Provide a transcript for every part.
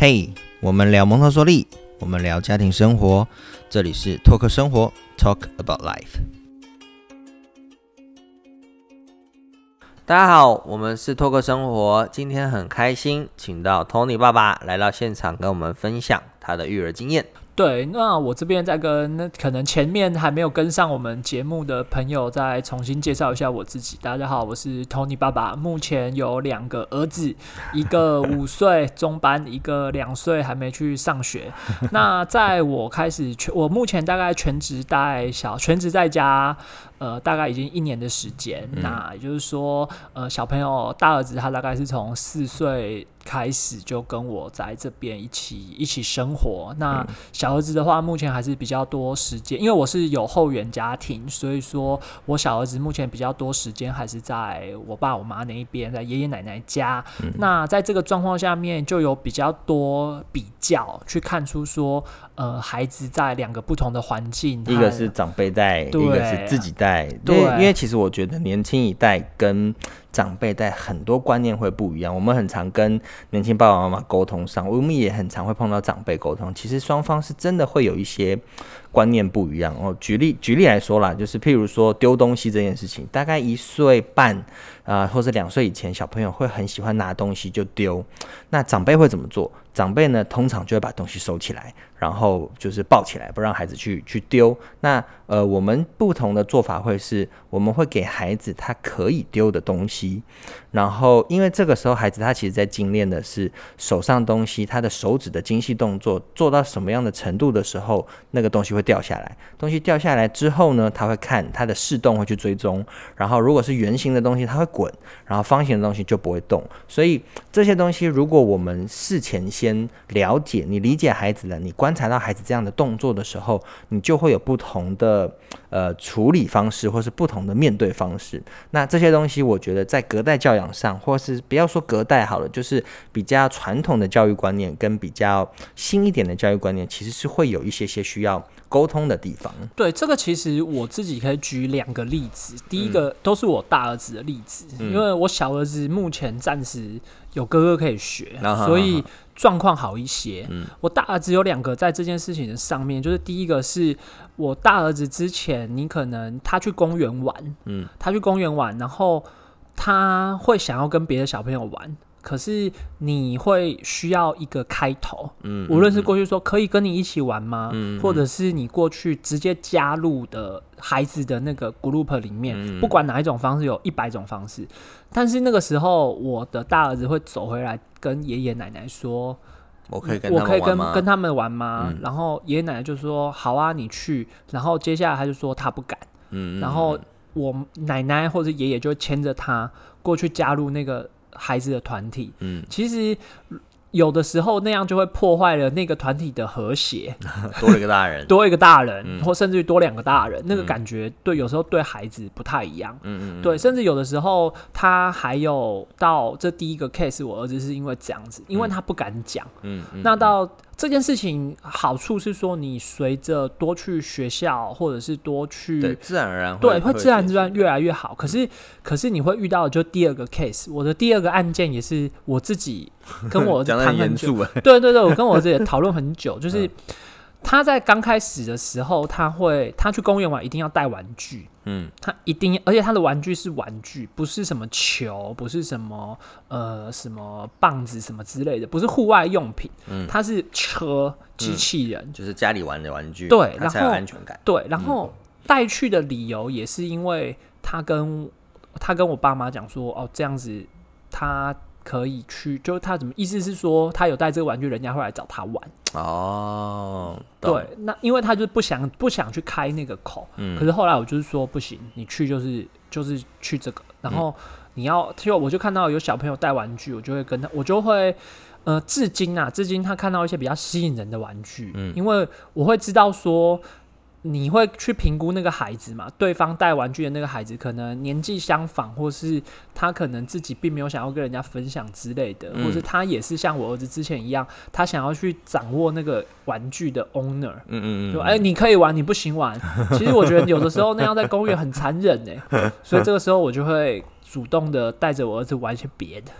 嘿，我们聊蒙特梭利，我们聊家庭生活，这里是托克生活，Talk about life。大家好，我们是托克生活，今天很开心，请到 Tony 爸爸来到现场，跟我们分享他的育儿经验。对，那我这边再跟那可能前面还没有跟上我们节目的朋友，再重新介绍一下我自己。大家好，我是 Tony 爸爸，目前有两个儿子，一个五岁中班，一个两岁还没去上学。那在我开始全，我目前大概全职带小，全职在家。呃，大概已经一年的时间，那也就是说，呃，小朋友大儿子他大概是从四岁开始就跟我在这边一起一起生活。那小儿子的话，目前还是比较多时间，因为我是有后援家庭，所以说我小儿子目前比较多时间还是在我爸我妈那一边，在爷爷奶奶家。那在这个状况下面，就有比较多比较去看出说，呃，孩子在两个不同的环境，一个是长辈带，一个是自己带。对，因为其实我觉得年轻一代跟长辈带很多观念会不一样。我们很常跟年轻爸爸妈妈沟通上，我们也很常会碰到长辈沟通。其实双方是真的会有一些观念不一样哦。举例举例来说啦，就是譬如说丢东西这件事情，大概一岁半啊，或者两岁以前，小朋友会很喜欢拿东西就丢。那长辈会怎么做？长辈呢，通常就会把东西收起来。然后就是抱起来，不让孩子去去丢。那呃，我们不同的做法会是，我们会给孩子他可以丢的东西。然后，因为这个时候孩子他其实在精炼的是手上东西，他的手指的精细动作做到什么样的程度的时候，那个东西会掉下来。东西掉下来之后呢，他会看他的视动会去追踪。然后，如果是圆形的东西，它会滚；然后方形的东西就不会动。所以这些东西，如果我们事前先了解，你理解孩子了，你关。观察到孩子这样的动作的时候，你就会有不同的呃处理方式，或是不同的面对方式。那这些东西，我觉得在隔代教养上，或是不要说隔代好了，就是比较传统的教育观念跟比较新一点的教育观念，其实是会有一些些需要沟通的地方。对，这个其实我自己可以举两个例子。第一个都是我大儿子的例子，因为我小儿子目前暂时有哥哥可以学，所以。状况好一些。嗯，我大儿子有两个在这件事情的上面，就是第一个是我大儿子之前，你可能他去公园玩，嗯，他去公园玩，然后他会想要跟别的小朋友玩。可是你会需要一个开头，嗯，无论是过去说可以跟你一起玩吗，嗯，或者是你过去直接加入的孩子的那个 group 里面，不管哪一种方式，有一百种方式。但是那个时候，我的大儿子会走回来跟爷爷奶奶说：“我可以跟我可以跟跟他们玩吗？”然后爷爷奶奶就说：“好啊，你去。”然后接下来他就说他不敢，嗯，然后我奶奶或者爷爷就牵着他过去加入那个。孩子的团体，嗯，其实有的时候那样就会破坏了那个团体的和谐。多了一个大人，多一个大人，或甚至于多两个大人，那个感觉对有时候对孩子不太一样。嗯嗯，对，甚至有的时候他还有到这第一个 case，我儿子是因为这样子，因为他不敢讲。嗯嗯，那到。这件事情好处是说，你随着多去学校，或者是多去，对，自然而然，对，会自然自然越来越好。可是，可是你会遇到就第二个 case，我的第二个案件也是我自己跟我 谈很久，对对对，我跟我自己讨论很久，就是。他在刚开始的时候，他会他去公园玩，一定要带玩具。嗯，他一定，而且他的玩具是玩具，不是什么球，不是什么呃什么棒子什么之类的，不是户外用品。嗯，他是车机器人，就是家里玩的玩具。对，然后安全感。对，然后带去的理由也是因为他跟他跟我爸妈讲说，哦，这样子他。可以去，就是他怎么意思是说，他有带这个玩具，人家会来找他玩哦。对，那因为他就不想不想去开那个口，嗯。可是后来我就是说不行，你去就是就是去这个，然后你要，就我就看到有小朋友带玩具，我就会跟他，我就会呃，至今啊，至今他看到一些比较吸引人的玩具，嗯，因为我会知道说。你会去评估那个孩子嘛？对方带玩具的那个孩子可能年纪相仿，或是他可能自己并没有想要跟人家分享之类的，或是他也是像我儿子之前一样，他想要去掌握那个 玩具的 owner。嗯嗯嗯，说哎，你可以玩，你不行玩。其实我觉得有的时候那样在公园很残忍哎，所以这个时候我就会。主动的带着我儿子玩一些别的，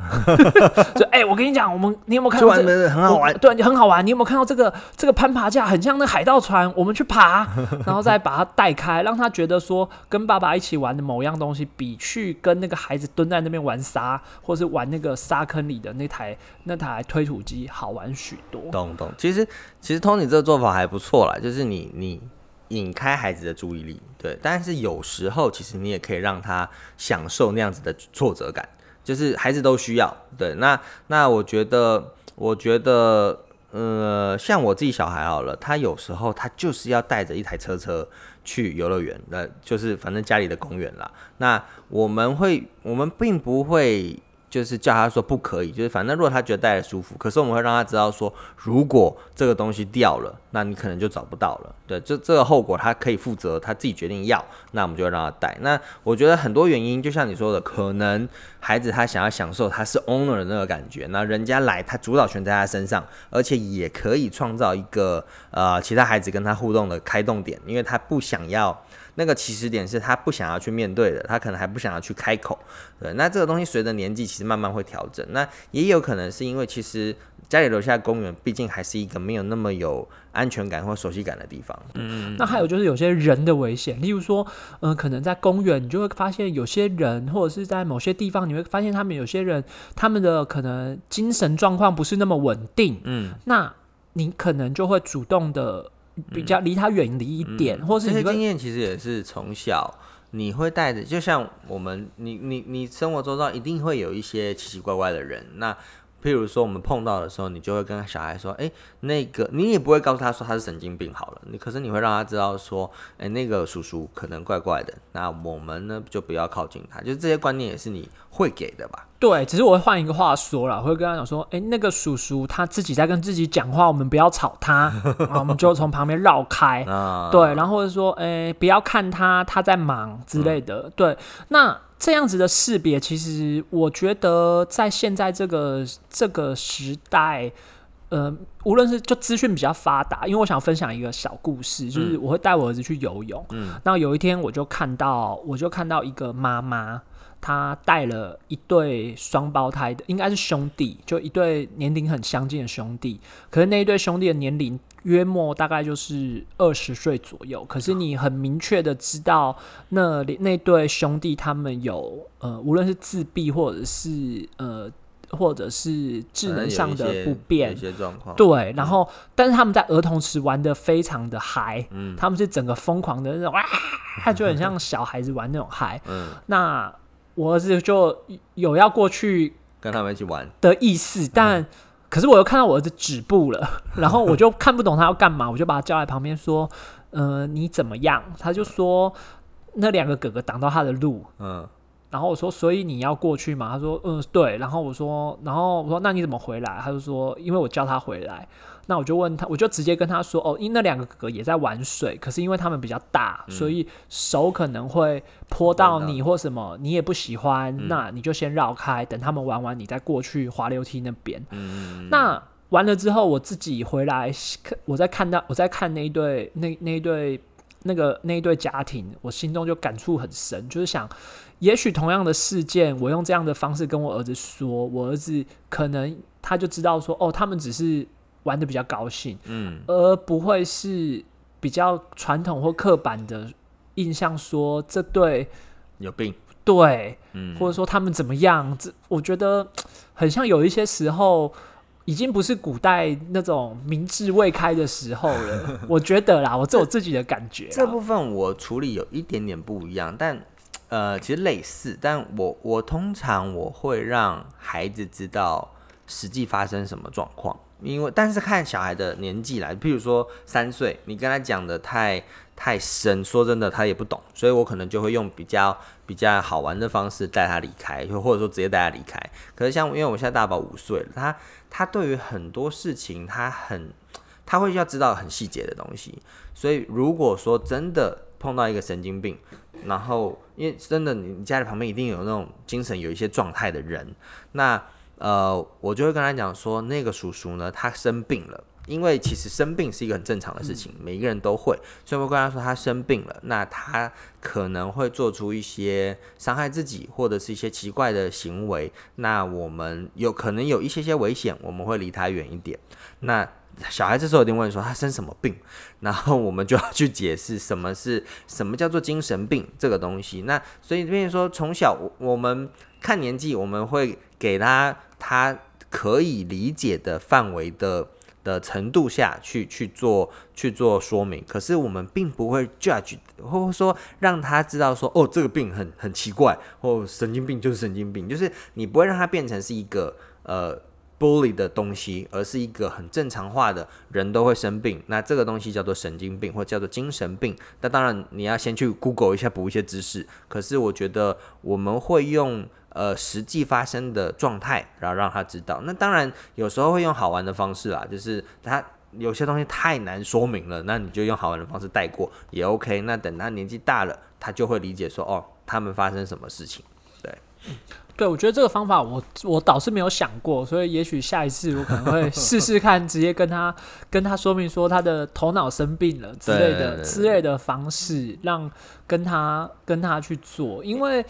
就哎，我跟你讲，我们你有没有看到？很好玩，对，很好玩。你有没有看到这个这个攀爬架，很像那海盗船，我们去爬，然后再把它带开，让他觉得说跟爸爸一起玩的某样东西，比去跟那个孩子蹲在那边玩沙，或是玩那个沙坑里的那台那台推土机好玩许多。懂懂，其实其实 Tony 这个做法还不错啦，就是你你。引开孩子的注意力，对，但是有时候其实你也可以让他享受那样子的挫折感，就是孩子都需要，对，那那我觉得，我觉得，呃，像我自己小孩好了，他有时候他就是要带着一台车车去游乐园，那就是反正家里的公园啦，那我们会，我们并不会。就是叫他说不可以，就是反正如果他觉得戴的舒服，可是我们会让他知道说，如果这个东西掉了，那你可能就找不到了。对，这这个后果他可以负责，他自己决定要，那我们就让他戴。那我觉得很多原因，就像你说的，可能孩子他想要享受他是 owner 的那个感觉，那人家来他主导权在他身上，而且也可以创造一个呃其他孩子跟他互动的开动点，因为他不想要。那个起始点是他不想要去面对的，他可能还不想要去开口。对，那这个东西随着年纪其实慢慢会调整。那也有可能是因为其实家里楼下公园毕竟还是一个没有那么有安全感或熟悉感的地方。嗯，那还有就是有些人的危险，例如说，嗯，可能在公园你就会发现有些人，或者是在某些地方你会发现他们有些人他们的可能精神状况不是那么稳定。嗯，那你可能就会主动的。比较离他远离一点，或是这些经验其实也是从小你会带着，就像我们，你你你生活周遭一定会有一些奇奇怪怪的人，那。譬如说，我们碰到的时候，你就会跟小孩说：“哎，那个，你也不会告诉他说他是神经病好了。你可是你会让他知道说，哎，那个叔叔可能怪怪的。那我们呢，就不要靠近他。就是这些观念也是你会给的吧？对，只是我会换一个话说了，我会跟他讲说：，哎，那个叔叔他自己在跟自己讲话，我们不要吵他，我们就从旁边绕开。对，然后或者说，哎，不要看他，他在忙之类的。对，那。这样子的识别，其实我觉得在现在这个这个时代，呃，无论是就资讯比较发达，因为我想分享一个小故事，就是我会带我儿子去游泳，嗯，然后有一天我就看到，我就看到一个妈妈。他带了一对双胞胎的，应该是兄弟，就一对年龄很相近的兄弟。可是那一对兄弟的年龄约莫大概就是二十岁左右。可是你很明确的知道，那那对兄弟他们有呃，无论是自闭或者是呃，或者是智能上的不便，一些状况。对，然后但是他们在儿童时玩的非常的嗨，嗯，他们是整个疯狂的那种哇，他就很像小孩子玩那种嗨，嗯，那。我儿子就有要过去跟他们一起玩的意思，但可是我又看到我儿子止步了，然后我就看不懂他要干嘛，我就把他叫在旁边说：“呃，你怎么样？”他就说：“那两个哥哥挡到他的路。”嗯。然后我说，所以你要过去吗？他说，嗯，对。然后我说，然后我说，那你怎么回来？他就说，因为我叫他回来。那我就问他，我就直接跟他说，哦，因为那两个哥哥也在玩水，可是因为他们比较大，所以手可能会泼到你或什么，你也不喜欢，那你就先绕开，等他们玩完，你再过去滑溜梯那边。那完了之后，我自己回来，我在看到我在看那一对那那一对那个那一对家庭，我心中就感触很深，就是想。也许同样的事件，我用这样的方式跟我儿子说，我儿子可能他就知道说，哦，他们只是玩的比较高兴，嗯，而不会是比较传统或刻板的印象，说这对有病，对，嗯，或者说他们怎么样？这我觉得很像有一些时候，已经不是古代那种明智未开的时候了。我觉得啦，我这我自己的感觉，这部分我处理有一点点不一样，但。呃，其实类似，但我我通常我会让孩子知道实际发生什么状况，因为但是看小孩的年纪来，譬如说三岁，你跟他讲的太太深，说真的他也不懂，所以我可能就会用比较比较好玩的方式带他离开，就或者说直接带他离开。可是像因为我现在大宝五岁了，他他对于很多事情他很他会要知道很细节的东西，所以如果说真的碰到一个神经病。然后，因为真的，你家里旁边一定有那种精神有一些状态的人，那呃，我就会跟他讲说，那个叔叔呢，他生病了，因为其实生病是一个很正常的事情，每一个人都会，所以我跟他说他生病了，那他可能会做出一些伤害自己或者是一些奇怪的行为，那我们有可能有一些些危险，我们会离他远一点。那小孩这时候一定问说他生什么病，然后我们就要去解释什么是什么叫做精神病这个东西。那所以这边说从小我们看年纪，我们会给他他可以理解的范围的。的程度下去去做去做说明，可是我们并不会 judge，或者说让他知道说哦这个病很很奇怪，或神经病就是神经病，就是你不会让他变成是一个呃 bully 的东西，而是一个很正常化的人都会生病，那这个东西叫做神经病或叫做精神病。那当然你要先去 Google 一下补一些知识，可是我觉得我们会用。呃，实际发生的状态，然后让他知道。那当然，有时候会用好玩的方式啦，就是他有些东西太难说明了，那你就用好玩的方式带过也 OK。那等他年纪大了，他就会理解说，哦，他们发生什么事情。对，对，我觉得这个方法我我倒是没有想过，所以也许下一次我可能会试试看，直接跟他跟他说明说他的头脑生病了之类的之类的方式，让跟他跟他去做，因为。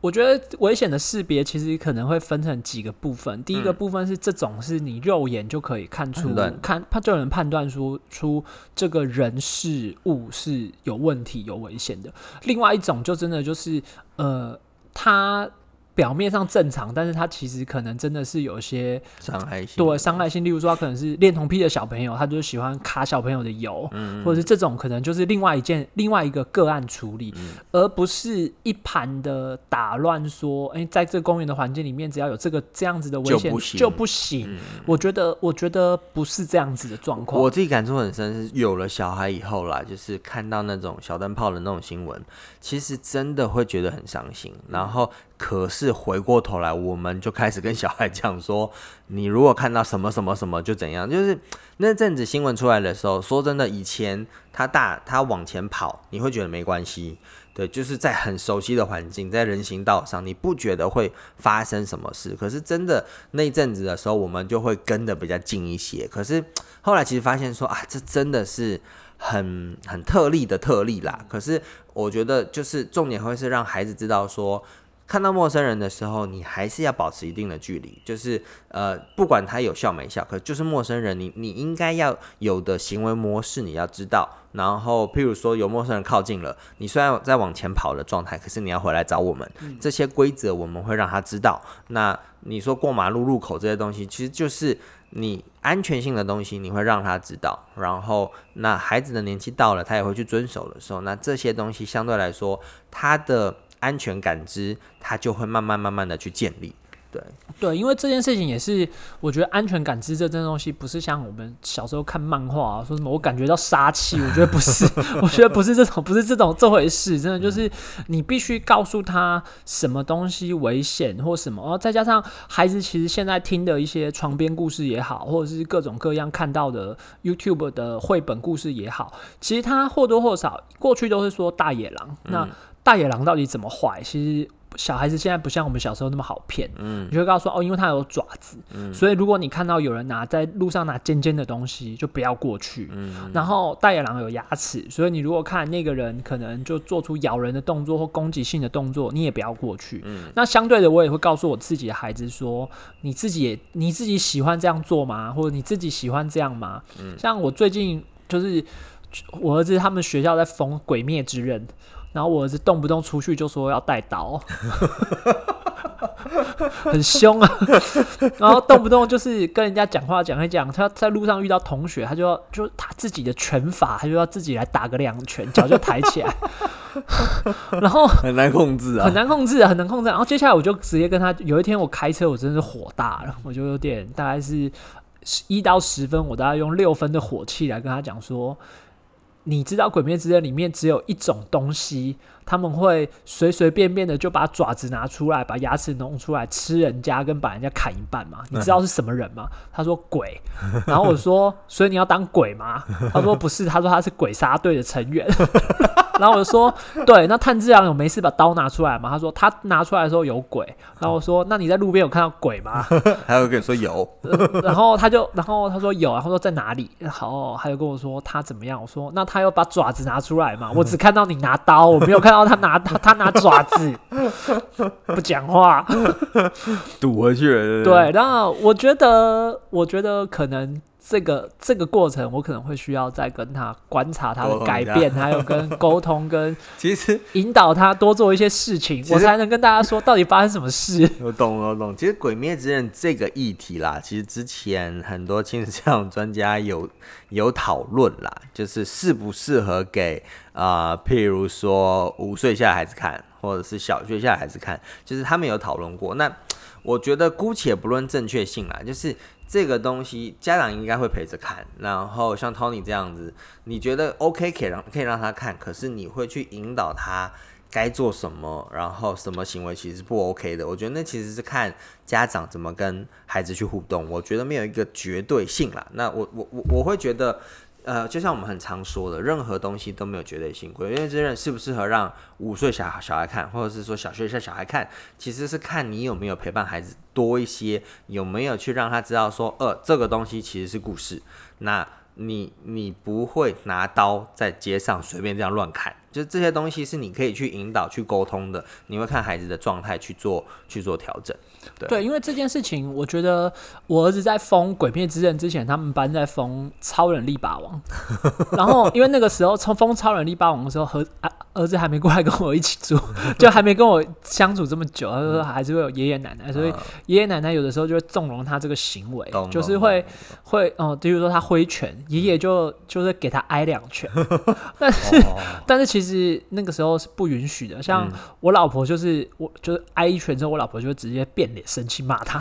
我觉得危险的识别其实可能会分成几个部分。第一个部分是这种是你肉眼就可以看出，看他就能判断出出这个人事物是有问题、有危险的。另外一种就真的就是呃，他。表面上正常，但是他其实可能真的是有些伤害性，对伤害性。例如说，他可能是恋童癖的小朋友，他就喜欢卡小朋友的油，或者是这种可能就是另外一件另外一个个案处理，而不是一盘的打乱说，哎，在这公园的环境里面，只要有这个这样子的危险就不行。我觉得，我觉得不是这样子的状况。我自己感触很深，是有了小孩以后啦，就是看到那种小灯泡的那种新闻，其实真的会觉得很伤心。然后。可是是回过头来，我们就开始跟小孩讲说：“你如果看到什么什么什么就怎样。”就是那阵子新闻出来的时候，说真的，以前他大他往前跑，你会觉得没关系。对，就是在很熟悉的环境，在人行道上，你不觉得会发生什么事。可是真的那阵子的时候，我们就会跟的比较近一些。可是后来其实发现说啊，这真的是很很特例的特例啦。可是我觉得就是重点会是让孩子知道说。看到陌生人的时候，你还是要保持一定的距离，就是呃，不管他有笑没笑，可就是陌生人，你你应该要有的行为模式你要知道。然后，譬如说有陌生人靠近了，你虽然在往前跑的状态，可是你要回来找我们。这些规则我们会让他知道。那你说过马路路口这些东西，其实就是你安全性的东西，你会让他知道。然后，那孩子的年纪到了，他也会去遵守的时候，那这些东西相对来说，他的。安全感知，它就会慢慢慢慢的去建立。对对，因为这件事情也是，我觉得安全感知这这东西，不是像我们小时候看漫画啊，说什么我感觉到杀气，我觉得不是，我觉得不是这种，不是这种这回事。真的就是你必须告诉他什么东西危险或什么，然后再加上孩子其实现在听的一些床边故事也好，或者是各种各样看到的 YouTube 的绘本故事也好，其实他或多或少过去都是说大野狼那。大野狼到底怎么坏？其实小孩子现在不像我们小时候那么好骗。嗯，你就会告诉说哦，因为它有爪子，所以如果你看到有人拿在路上拿尖尖的东西，就不要过去。嗯，然后大野狼有牙齿，所以你如果看那个人可能就做出咬人的动作或攻击性的动作，你也不要过去。嗯，那相对的，我也会告诉我自己的孩子说，你自己你自己喜欢这样做吗？或者你自己喜欢这样吗？嗯，像我最近就是我儿子他们学校在封《鬼灭之刃》。然后我儿子动不动出去就说要带刀，很凶啊。然后动不动就是跟人家讲话讲一讲，他在路上遇到同学，他就要就他自己的拳法，他就要自己来打个两拳，脚就抬起来。然后很难控制啊，很难控制，很难控制。然后接下来我就直接跟他，有一天我开车，我真的是火大了，我就有点大概是一到十分，我大概用六分的火气来跟他讲说。你知道《鬼灭之刃》里面只有一种东西，他们会随随便便的就把爪子拿出来，把牙齿弄出来吃人家，跟把人家砍一半吗？你知道是什么人吗？他说鬼。然后我说，所以你要当鬼吗？他说不是，他说他是鬼杀队的成员。然后我就说，对，那炭治郎有没事把刀拿出来吗？他说他拿出来的时候有鬼。然后我说，那你在路边有看到鬼吗？他有跟你说有。然后他就，然后他说有，然后说在哪里？好，他就跟我说他怎么样？我说那他要把爪子拿出来嘛？我只看到你拿刀，我没有看到他拿他他拿爪子，不讲话，堵回去了。对，然后我觉得，我觉得可能。这个这个过程，我可能会需要再跟他观察他的改变，还有跟沟通，跟 其实引导他多做一些事情，我才能跟大家说到底发生什么事。我懂，我懂。其实《鬼灭之刃》这个议题啦，其实之前很多亲子教育专家有 有讨论啦，就是适不适合给啊，譬如说五岁以下孩子看，或者是小学下孩子看，就是他们有讨论过。那我觉得姑且不论正确性啦，就是。这个东西家长应该会陪着看，然后像 Tony 这样子，你觉得 OK 可以让可以让他看，可是你会去引导他该做什么，然后什么行为其实不 OK 的。我觉得那其实是看家长怎么跟孩子去互动，我觉得没有一个绝对性啦。那我我我我会觉得。呃，就像我们很常说的，任何东西都没有绝对性。规，因为这人适不适合让五岁小小孩看，或者是说小学生小孩看，其实是看你有没有陪伴孩子多一些，有没有去让他知道说，呃，这个东西其实是故事。那你你不会拿刀在街上随便这样乱砍，就这些东西是你可以去引导、去沟通的。你会看孩子的状态去做去做调整。对，因为这件事情，我觉得我儿子在封《鬼灭之刃》之前，他们班在封《超人力霸王》，然后因为那个时候从封《超人力霸王》的时候，和儿儿子还没过来跟我一起住，就还没跟我相处这么久，他说还是会有爷爷奶奶，所以爷爷奶奶有的时候就会纵容他这个行为，就是会会哦，比如说他挥拳，爷爷就就是给他挨两拳，但是但是其实那个时候是不允许的，像我老婆就是我就是挨一拳之后，我老婆就会直接变。脸生气骂他，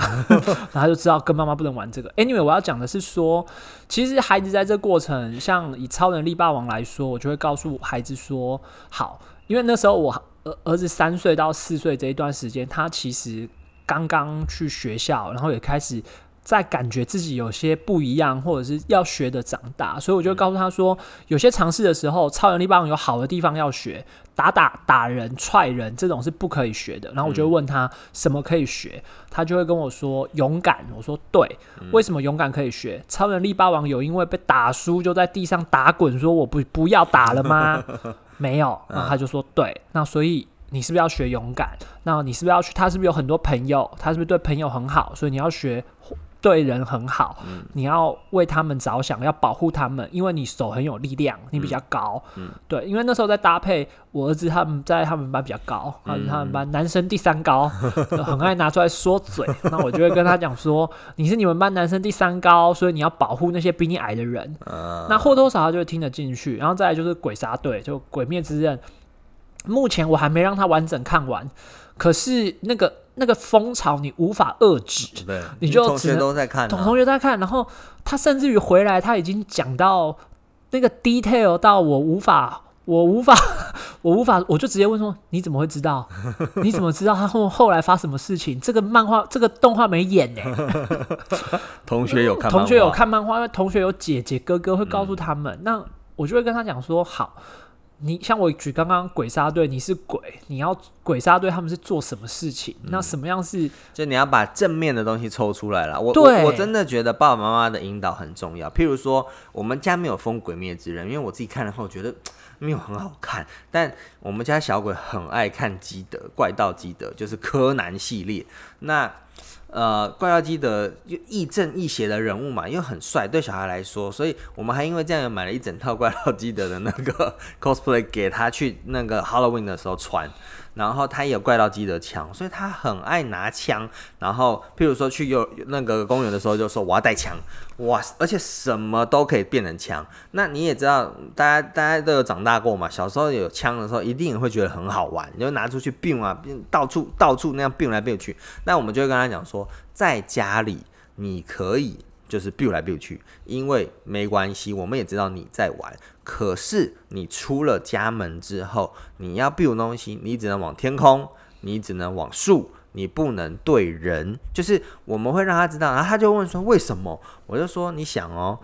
然后就知道跟妈妈不能玩这个。Anyway，我要讲的是说，其实孩子在这过程，像以超能力霸王来说，我就会告诉孩子说，好，因为那时候我儿儿子三岁到四岁这一段时间，他其实刚刚去学校，然后也开始。在感觉自己有些不一样，或者是要学的长大，所以我就告诉他说，有些尝试的时候，超能力棒有好的地方要学，打打打人、踹人这种是不可以学的。然后我就问他什么可以学，他就会跟我说勇敢。我说对，为什么勇敢可以学？超能力霸王有因为被打输就在地上打滚，说我不不要打了吗？没有。然后他就说对，那所以你是不是要学勇敢？那你是不是要去？他是不是有很多朋友？他是不是对朋友很好？所以你要学。对人很好，你要为他们着想，要保护他们，因为你手很有力量，你比较高。对，因为那时候在搭配我儿子他们在他们班比较高，他们他们班男生第三高，很爱拿出来说嘴。那我就会跟他讲说，你是你们班男生第三高，所以你要保护那些比你矮的人。那或多或少他就会听得进去。然后再来就是鬼杀队，就鬼灭之刃，目前我还没让他完整看完，可是那个。那个风潮你无法遏制，对，你就同学都在看，同同学在看，然后他甚至于回来，他已经讲到那个 detail 到我无法，我无法，我无法，我就直接问说：你怎么会知道？你怎么知道他后后来发什么事情？这个漫画，这个动画没演呢？同学有看，同学有看漫画，因为同学有姐姐哥哥会告诉他们，那我就会跟他讲说：好。你像我举刚刚鬼杀队，你是鬼，你要鬼杀队他们是做什么事情？那什么样是？就你要把正面的东西抽出来了。我我我真的觉得爸爸妈妈的引导很重要。譬如说，我们家没有封《鬼灭之刃》，因为我自己看了后觉得没有很好看。但我们家小鬼很爱看基德怪盗基德，就是柯南系列。那呃，怪盗基德又亦正亦邪的人物嘛，又很帅，对小孩来说，所以我们还因为这样买了一整套怪盗基德的那个 cosplay 给他去那个 Halloween 的时候穿。然后他也有怪盗基德枪，所以他很爱拿枪。然后，譬如说去幼那个公园的时候，就说我要带枪，哇！而且什么都可以变成枪。那你也知道，大家大家都有长大过嘛。小时候有枪的时候，一定会觉得很好玩，你就拿出去并啊，到处到处那样并来并去。那我们就会跟他讲说，在家里你可以。就是 build 来 build 去，因为没关系，我们也知道你在玩。可是你出了家门之后，你要 build 东西，你只能往天空，你只能往树，你不能对人。就是我们会让他知道，然后他就问说为什么？我就说你想哦，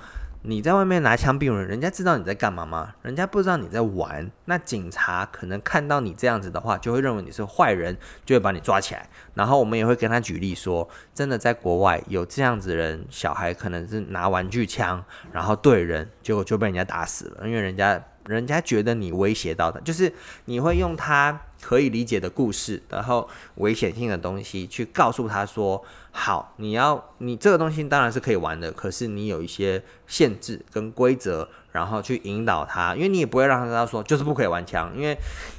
你在外面拿枪逼人，人家知道你在干嘛吗？人家不知道你在玩。那警察可能看到你这样子的话，就会认为你是坏人，就会把你抓起来。然后我们也会跟他举例说，真的在国外有这样子人，小孩可能是拿玩具枪，然后对人，结果就被人家打死了，因为人家。人家觉得你威胁到他，就是你会用他可以理解的故事，然后危险性的东西去告诉他说：好，你要你这个东西当然是可以玩的，可是你有一些限制跟规则，然后去引导他，因为你也不会让他知道说就是不可以玩枪，因为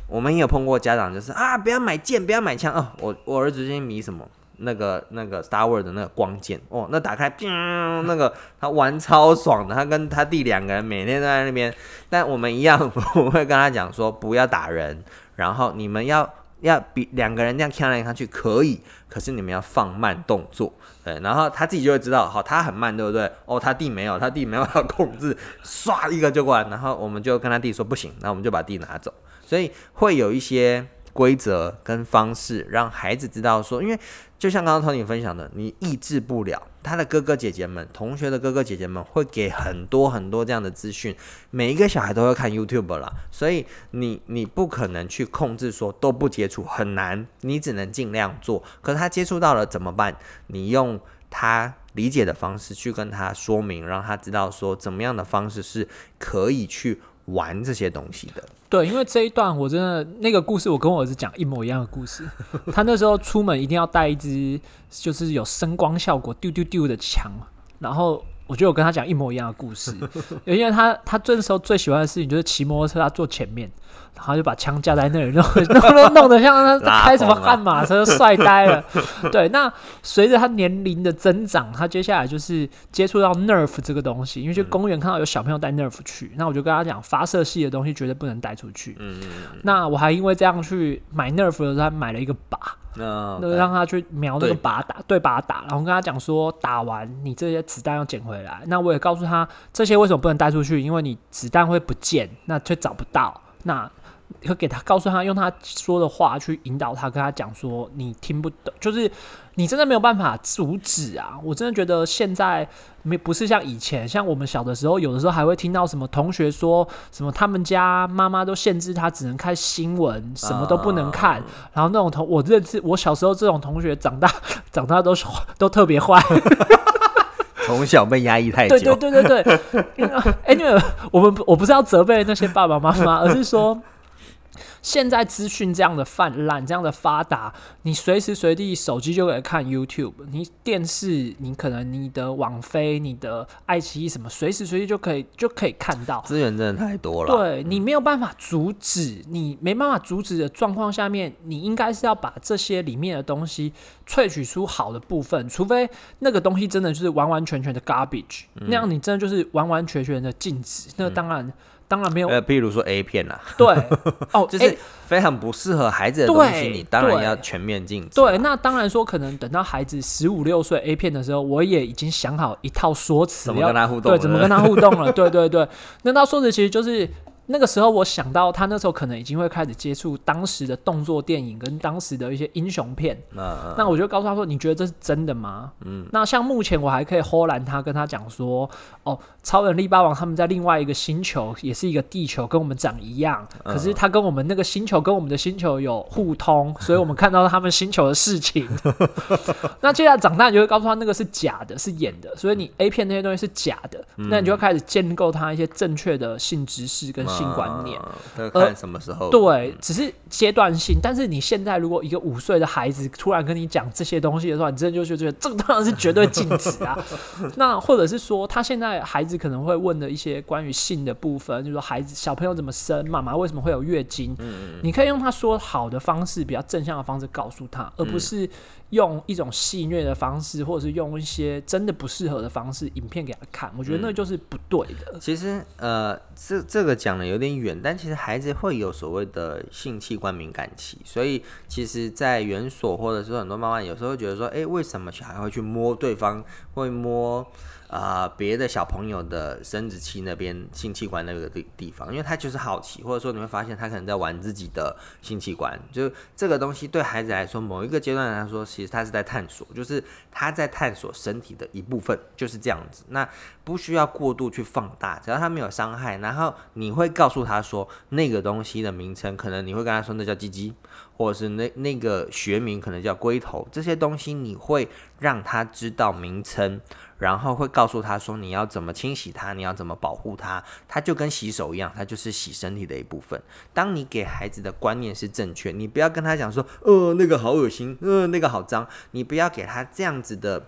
我们也有碰过家长就是啊，不要买剑，不要买枪哦，我我儿子最近迷什么？那个那个 Star Wars 的那个光剑哦，那打开，那个他玩超爽的，他跟他弟两个人每天都在那边。但我们一样，我会跟他讲说不要打人，然后你们要要比两个人这样看来看去可以，可是你们要放慢动作，对，然后他自己就会知道，好，他很慢，对不对？哦，他弟没有，他弟没有要控制，唰一个就过来，然后我们就跟他弟说不行，那我们就把弟拿走，所以会有一些。规则跟方式，让孩子知道说，因为就像刚刚 Tony 分享的，你抑制不了他的哥哥姐姐们、同学的哥哥姐姐们会给很多很多这样的资讯，每一个小孩都会看 YouTube 啦，所以你你不可能去控制说都不接触，很难，你只能尽量做。可是他接触到了怎么办？你用他理解的方式去跟他说明，让他知道说怎么样的方式是可以去。玩这些东西的，对，因为这一段我真的那个故事，我跟我儿子讲一模一样的故事。他那时候出门一定要带一支，就是有声光效果丢丢丢的枪，然后我就有跟他讲一模一样的故事，因为他他这时候最喜欢的事情就是骑摩托车，他坐前面。然后就把枪架在那里，弄 弄弄得像他开什么悍马车，帅呆了。对，那随着他年龄的增长，他接下来就是接触到 Nerf 这个东西，因为去公园看到有小朋友带 Nerf 去，那我就跟他讲，发射系的东西绝对不能带出去。嗯那我还因为这样去买 Nerf 的时候，他买了一个靶，那个让他去瞄那个靶打，对靶打，然后跟他讲说，打完你这些子弹要捡回来。那我也告诉他，这些为什么不能带出去？因为你子弹会不见，那却找不到。那会给他告诉他用他说的话去引导他，跟他讲说你听不懂，就是你真的没有办法阻止啊！我真的觉得现在没不是像以前，像我们小的时候，有的时候还会听到什么同学说什么他们家妈妈都限制他只能看新闻，什么都不能看。然后那种同我认识我小时候这种同学长大长大都是都特别坏，从小被压抑太久。对对对对对。哎，因为我们我不是要责备那些爸爸妈妈，而是说。现在资讯这样的泛滥，这样的发达，你随时随地手机就可以看 YouTube，你电视，你可能你的网飞、你的爱奇艺什么，随时随地就可以就可以看到。资源真的太多了，对你没有办法阻止，你没办法阻止的状况下面，你应该是要把这些里面的东西萃取出好的部分，除非那个东西真的就是完完全全的 garbage，那样你真的就是完完全全的禁止，那当然。当然没有，呃，譬如说 A 片啦，对，哦，就是非常不适合孩子的东西，你当然要全面禁止。对，那当然说，可能等到孩子十五六岁 A 片的时候，我也已经想好一套说辞，怎么跟他互动，对，怎么跟他互动了，对对对，那套说辞其实就是。那个时候，我想到他那时候可能已经会开始接触当时的动作电影跟当时的一些英雄片。那我就告诉他说：“你觉得这是真的吗？”嗯。那像目前我还可以豁然他跟他讲说：“哦，超人力霸王他们在另外一个星球，也是一个地球，跟我们长一样。可是他跟我们那个星球跟我们的星球有互通，所以我们看到他们星球的事情。那接下来长大，你就会告诉他那个是假的，是演的。所以你 A 片那些东西是假的，那你就开始建构他一些正确的性知识跟。性观念，看什么时候？对，只是阶段性。但是你现在如果一个五岁的孩子突然跟你讲这些东西的话，你真的就觉得这个当然是绝对禁止啊。那或者是说，他现在孩子可能会问的一些关于性的部分，就是说孩子小朋友怎么生，妈妈为什么会有月经？嗯你可以用他说好的方式，比较正向的方式告诉他，而不是。用一种戏虐的方式，或者是用一些真的不适合的方式，影片给他看，我觉得那就是不对的。其实，呃，这这个讲有点远，但其实孩子会有所谓的性器官敏感期，所以其实，在园所或者是很多妈妈有时候觉得说，哎，为什么小孩会去摸对方，会摸呃别的小朋友的生殖器那边性器官那个地地方，因为他就是好奇，或者说你会发现他可能在玩自己的性器官，就这个东西对孩子来说，某一个阶段来说，其实他是在探索，就是他在探索身体的一部分，就是这样子。那不需要过度去放大，只要他没有伤害，然后你会告诉他说那个东西的名称，可能你会跟他说那叫鸡鸡。或者是那那个学名可能叫龟头，这些东西你会让他知道名称，然后会告诉他说你要怎么清洗它，你要怎么保护它，它就跟洗手一样，它就是洗身体的一部分。当你给孩子的观念是正确，你不要跟他讲说，呃，那个好恶心，呃，那个好脏，你不要给他这样子的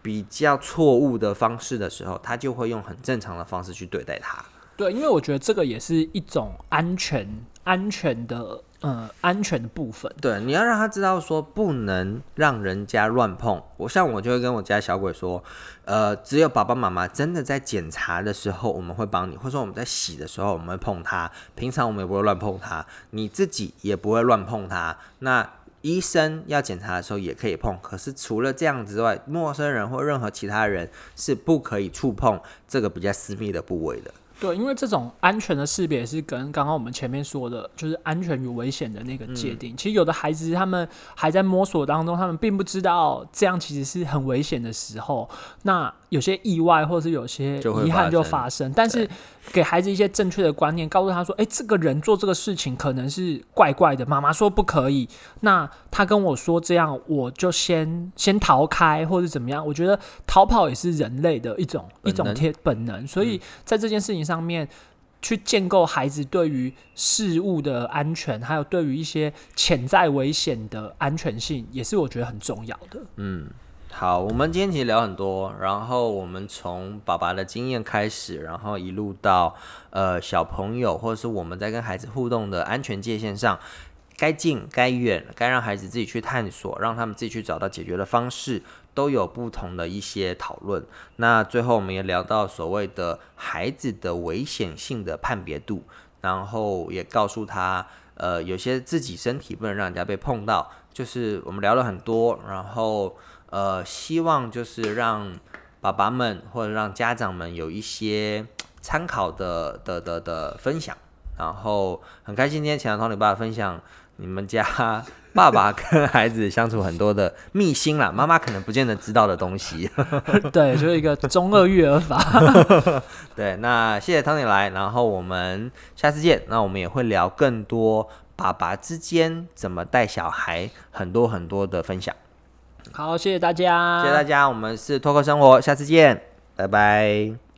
比较错误的方式的时候，他就会用很正常的方式去对待他。对，因为我觉得这个也是一种安全安全的。呃，安全的部分，对，你要让他知道说不能让人家乱碰。我像我就会跟我家小鬼说，呃，只有爸爸妈妈真的在检查的时候，我们会帮你，或者说我们在洗的时候，我们会碰它。平常我们也不会乱碰它，你自己也不会乱碰它。那医生要检查的时候也可以碰，可是除了这样之外，陌生人或任何其他人是不可以触碰这个比较私密的部位的。对，因为这种安全的识别是跟刚刚我们前面说的，就是安全与危险的那个界定。其实有的孩子他们还在摸索当中，他们并不知道这样其实是很危险的时候，那有些意外或者是有些遗憾就发生。但是给孩子一些正确的观念，告诉他说：“哎，这个人做这个事情可能是怪怪的，妈妈说不可以。”那他跟我说这样，我就先先逃开或者怎么样。我觉得逃跑也是人类的一种一种天本能，所以在这件事情上。上面去建构孩子对于事物的安全，还有对于一些潜在危险的安全性，也是我觉得很重要的。嗯，好，我们今天其实聊很多，然后我们从爸爸的经验开始，然后一路到呃小朋友，或者是我们在跟孩子互动的安全界限上。该近该远，该让孩子自己去探索，让他们自己去找到解决的方式，都有不同的一些讨论。那最后我们也聊到所谓的孩子的危险性的判别度，然后也告诉他，呃，有些自己身体不能让人家被碰到，就是我们聊了很多，然后呃，希望就是让爸爸们或者让家长们有一些参考的的的的分享，然后很开心今天请到同你爸分享。你们家爸爸跟孩子相处很多的秘辛啦，妈妈可能不见得知道的东西。对，就是一个中二育儿法。对，那谢谢 Tony 来，然后我们下次见。那我们也会聊更多爸爸之间怎么带小孩，很多很多的分享。好，谢谢大家，谢谢大家，我们是脱口生活，下次见，拜拜。